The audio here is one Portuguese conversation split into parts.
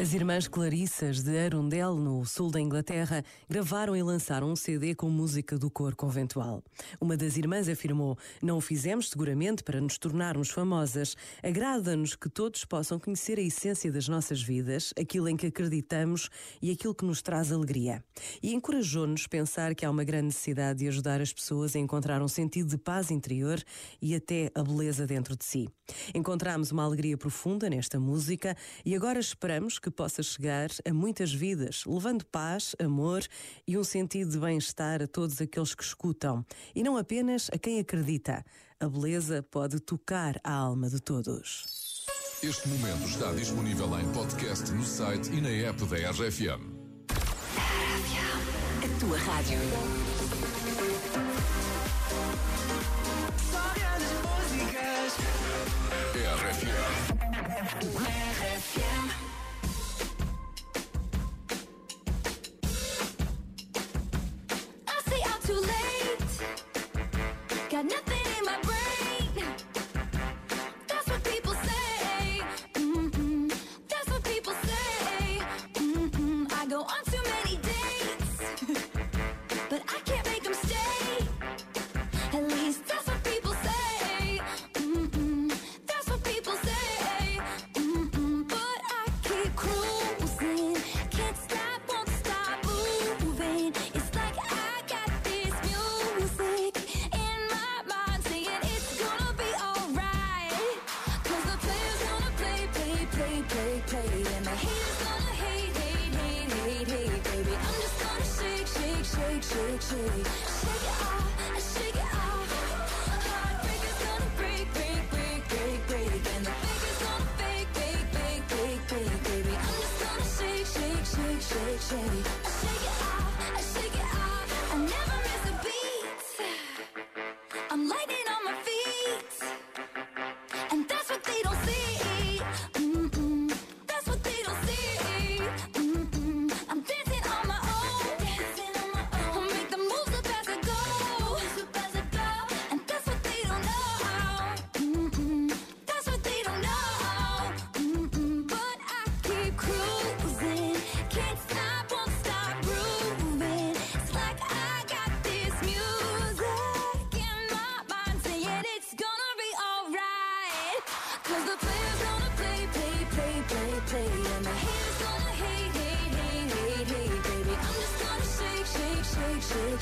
As irmãs Clarissas de Arundel, no sul da Inglaterra, gravaram e lançaram um CD com música do cor conventual. Uma das irmãs afirmou: Não o fizemos seguramente para nos tornarmos famosas. Agrada-nos que todos possam conhecer a essência das nossas vidas, aquilo em que acreditamos e aquilo que nos traz alegria. E encorajou-nos pensar que há uma grande necessidade de ajudar as pessoas a encontrar um sentido de paz interior e até a beleza dentro de si. Encontramos uma alegria profunda nesta música e agora esperamos que que possa chegar a muitas vidas, levando paz, amor e um sentido de bem-estar a todos aqueles que escutam e não apenas a quem acredita. A beleza pode tocar a alma de todos. Este momento está disponível em podcast no site e na app da RFM. A tua rádio. Shake, shake, shake, like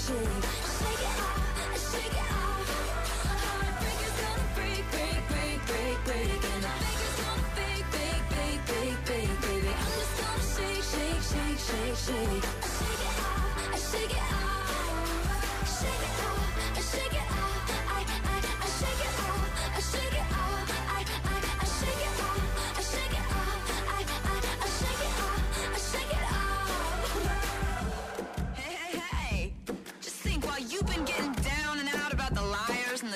tune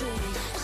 You.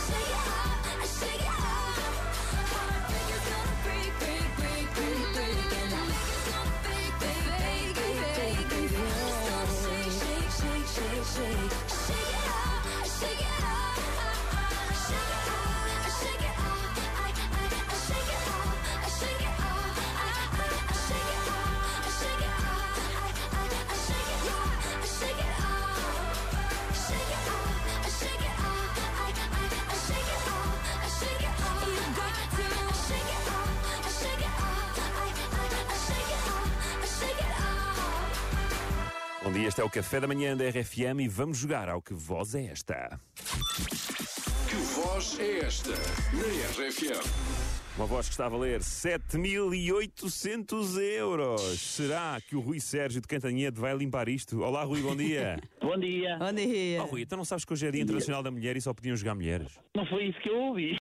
Dia, este é o Café da Manhã da RFM e vamos jogar ao Que Voz é Esta? Que voz é esta na RFM? Uma voz que está a valer 7.800 euros. Será que o Rui Sérgio de Cantanhede vai limpar isto? Olá, Rui, bom dia. Bom dia. Bom dia. Oh, Rui, então não sabes que hoje é Dia Internacional da Mulher e só podiam jogar mulheres? Não foi isso que eu ouvi.